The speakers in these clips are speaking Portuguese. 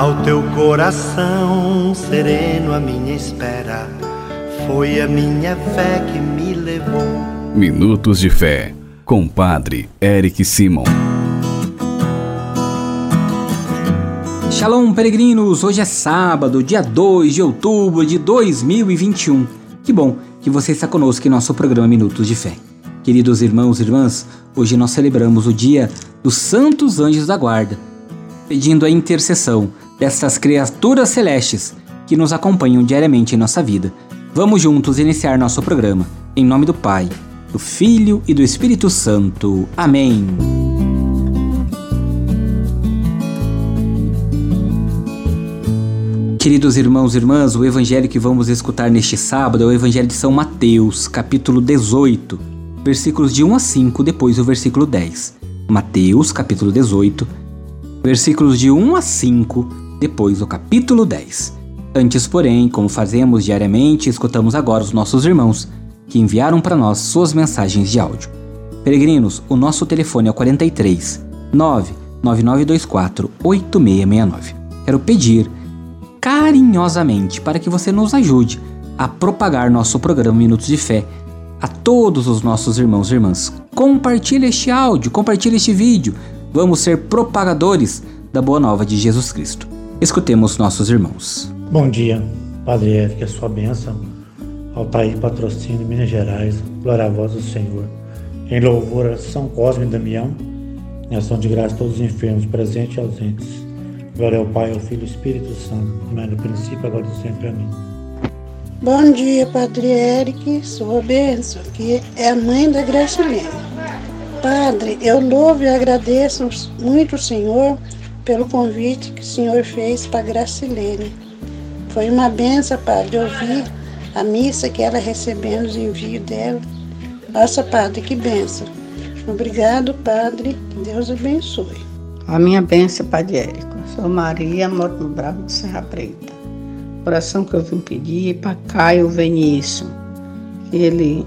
Ao teu coração sereno, a minha espera foi a minha fé que me levou. Minutos de Fé, com Padre Eric Simon. Shalom, peregrinos! Hoje é sábado, dia 2 de outubro de 2021. Que bom que você está conosco em nosso programa Minutos de Fé. Queridos irmãos e irmãs, hoje nós celebramos o dia dos Santos Anjos da Guarda, pedindo a intercessão destas criaturas celestes que nos acompanham diariamente em nossa vida. Vamos juntos iniciar nosso programa. Em nome do Pai, do Filho e do Espírito Santo. Amém. Queridos irmãos e irmãs, o evangelho que vamos escutar neste sábado é o evangelho de São Mateus, capítulo 18, versículos de 1 a 5, depois o versículo 10. Mateus, capítulo 18, versículos de 1 a 5, depois o capítulo 10. Antes, porém, como fazemos diariamente, escutamos agora os nossos irmãos que enviaram para nós suas mensagens de áudio. Peregrinos, o nosso telefone é o 43 99924 8669. Quero pedir carinhosamente para que você nos ajude a propagar nosso programa Minutos de Fé a todos os nossos irmãos e irmãs. Compartilhe este áudio, compartilhe este vídeo. Vamos ser propagadores da boa nova de Jesus Cristo. Escutemos nossos irmãos. Bom dia, Padre Eric, a sua bênção ao Pai Patrocínio, Minas Gerais, glória a vós do Senhor. Em louvor a São Cosme e Damião, em ação de graça a todos os enfermos, presentes e ausentes Glória ao Pai, ao Filho e ao Espírito Santo, como é no princípio, agora e sempre. Amém. Bom dia, Padre Eric, sua bênção, que é a mãe da Gracilene. Padre, eu louvo e agradeço muito o Senhor pelo convite que o Senhor fez para Gracilene. Foi uma benção, Padre, ouvir a missa que ela recebeu, os envios dela. Nossa, Padre, que benção. Obrigado, Padre. Que Deus abençoe. A minha bênção, Padre Érico. Sou Maria, moro no Bravo de Serra Preta. Oração que eu vim pedir para Caio Venício. Ele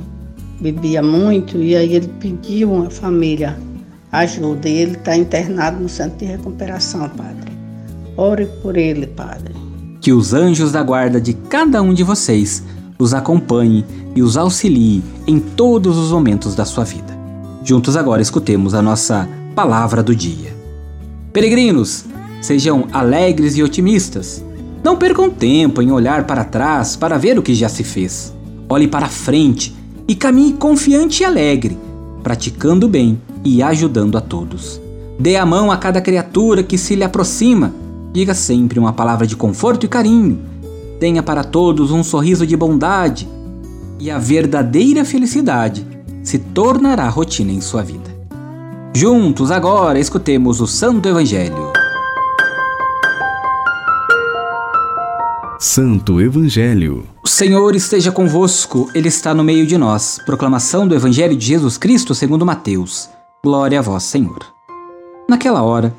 bebia muito e aí ele pediu uma família ajuda. E ele está internado no centro de recuperação, Padre. Ore por ele, Padre. Que os anjos da guarda de cada um de vocês os acompanhe e os auxilie em todos os momentos da sua vida. Juntos agora escutemos a nossa palavra do dia. Peregrinos, sejam alegres e otimistas. Não percam tempo em olhar para trás para ver o que já se fez. Olhe para frente e caminhe confiante e alegre, praticando bem e ajudando a todos. Dê a mão a cada criatura que se lhe aproxima. Diga sempre uma palavra de conforto e carinho. Tenha para todos um sorriso de bondade. E a verdadeira felicidade se tornará rotina em sua vida. Juntos agora escutemos o Santo Evangelho. Santo Evangelho. O Senhor esteja convosco, Ele está no meio de nós. Proclamação do Evangelho de Jesus Cristo segundo Mateus. Glória a vós, Senhor. Naquela hora,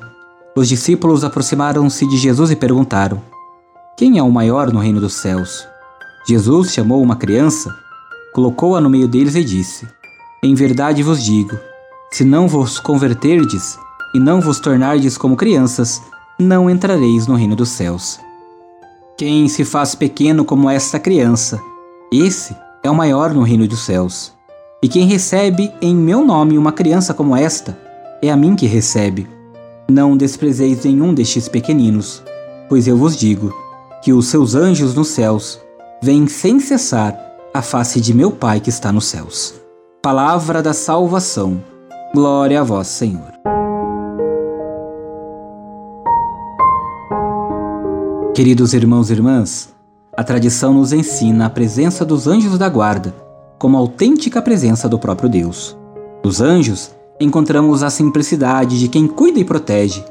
os discípulos aproximaram-se de Jesus e perguntaram: Quem é o maior no reino dos céus? Jesus chamou uma criança, colocou-a no meio deles e disse: Em verdade vos digo, se não vos converterdes e não vos tornardes como crianças, não entrareis no reino dos céus. Quem se faz pequeno como esta criança, esse é o maior no reino dos céus. E quem recebe em meu nome uma criança como esta, é a mim que recebe. Não desprezeis nenhum destes pequeninos, pois eu vos digo que os seus anjos nos céus veem sem cessar a face de meu Pai que está nos céus. Palavra da salvação. Glória a vós, Senhor. Queridos irmãos e irmãs, a tradição nos ensina a presença dos anjos da guarda como autêntica presença do próprio Deus. Nos anjos, encontramos a simplicidade de quem cuida e protege.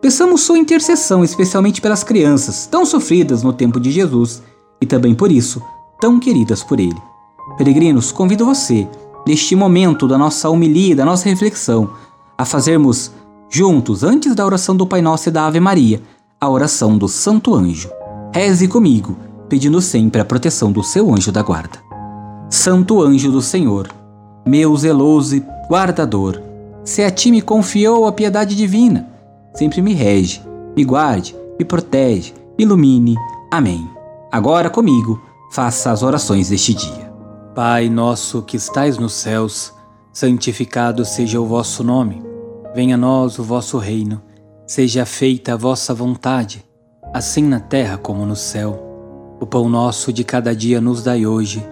Peçamos sua intercessão, especialmente pelas crianças tão sofridas no tempo de Jesus e também por isso tão queridas por Ele. Peregrinos, convido você neste momento da nossa homilia, da nossa reflexão, a fazermos juntos, antes da oração do Pai Nosso e da Ave Maria, a oração do Santo Anjo. Reze comigo, pedindo sempre a proteção do seu anjo da guarda. Santo Anjo do Senhor, meu zeloso guardador, se a ti me confiou a piedade divina, sempre me rege, me guarde, me protege, ilumine. Amém. Agora comigo, faça as orações deste dia. Pai nosso que estais nos céus, santificado seja o vosso nome. Venha a nós o vosso reino. Seja feita a vossa vontade, assim na terra como no céu. O pão nosso de cada dia nos dai hoje.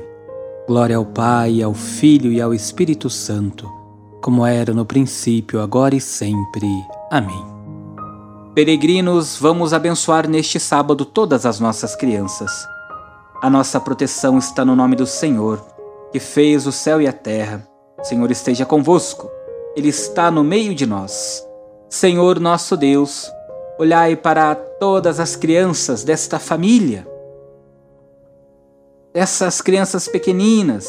Glória ao Pai, ao Filho e ao Espírito Santo, como era no princípio, agora e sempre. Amém. Peregrinos, vamos abençoar neste sábado todas as nossas crianças. A nossa proteção está no nome do Senhor, que fez o céu e a terra. O Senhor esteja convosco, Ele está no meio de nós. Senhor nosso Deus, olhai para todas as crianças desta família, dessas crianças pequeninas,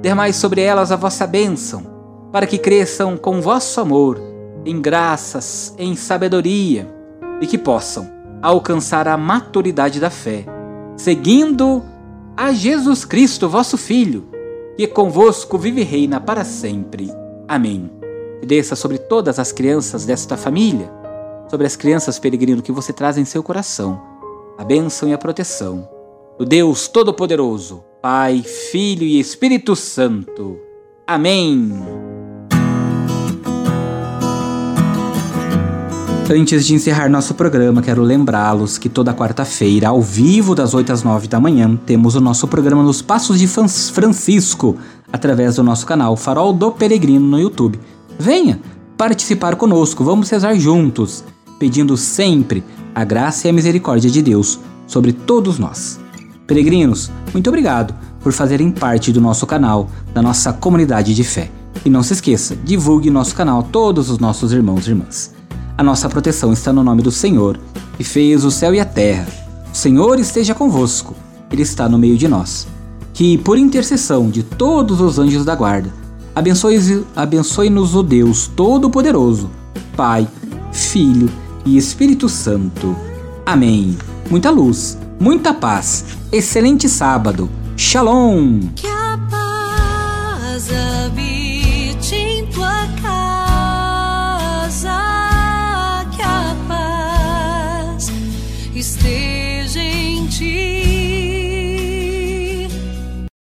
dermai sobre elas a vossa bênção, para que cresçam com vosso amor, em graças, em sabedoria, e que possam alcançar a maturidade da fé seguindo a Jesus Cristo, vosso Filho, que convosco vive e reina para sempre. Amém. E desça sobre todas as crianças desta família, sobre as crianças peregrino que você traz em seu coração, a bênção e a proteção do Deus Todo-Poderoso, Pai, Filho e Espírito Santo. Amém. Antes de encerrar nosso programa, quero lembrá-los que toda quarta-feira, ao vivo, das 8 às 9 da manhã, temos o nosso programa Nos Passos de Francisco, através do nosso canal Farol do Peregrino no YouTube. Venha participar conosco, vamos rezar juntos, pedindo sempre a graça e a misericórdia de Deus sobre todos nós. Peregrinos, muito obrigado por fazerem parte do nosso canal, da nossa comunidade de fé. E não se esqueça, divulgue nosso canal a todos os nossos irmãos e irmãs. A nossa proteção está no nome do Senhor, que fez o céu e a terra. O Senhor esteja convosco, Ele está no meio de nós. Que, por intercessão de todos os anjos da guarda, abençoe-nos abençoe o Deus Todo-Poderoso, Pai, Filho e Espírito Santo. Amém. Muita luz, muita paz. Excelente sábado. Shalom.